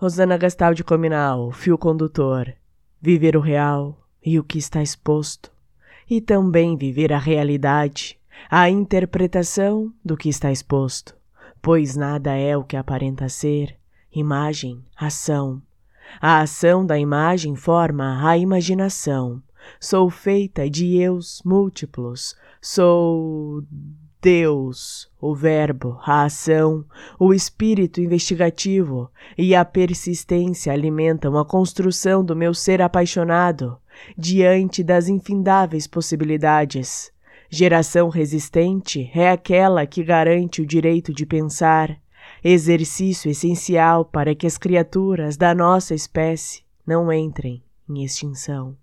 Rosana Gastaldi Cominal, fio condutor. Viver o real e o que está exposto. E também viver a realidade, a interpretação do que está exposto. Pois nada é o que aparenta ser. Imagem, ação. A ação da imagem forma a imaginação. Sou feita de eus múltiplos. Sou Deus, o Verbo, a ação, o espírito investigativo e a persistência alimentam a construção do meu ser apaixonado diante das infindáveis possibilidades. Geração resistente é aquela que garante o direito de pensar, exercício essencial para que as criaturas da nossa espécie não entrem em extinção.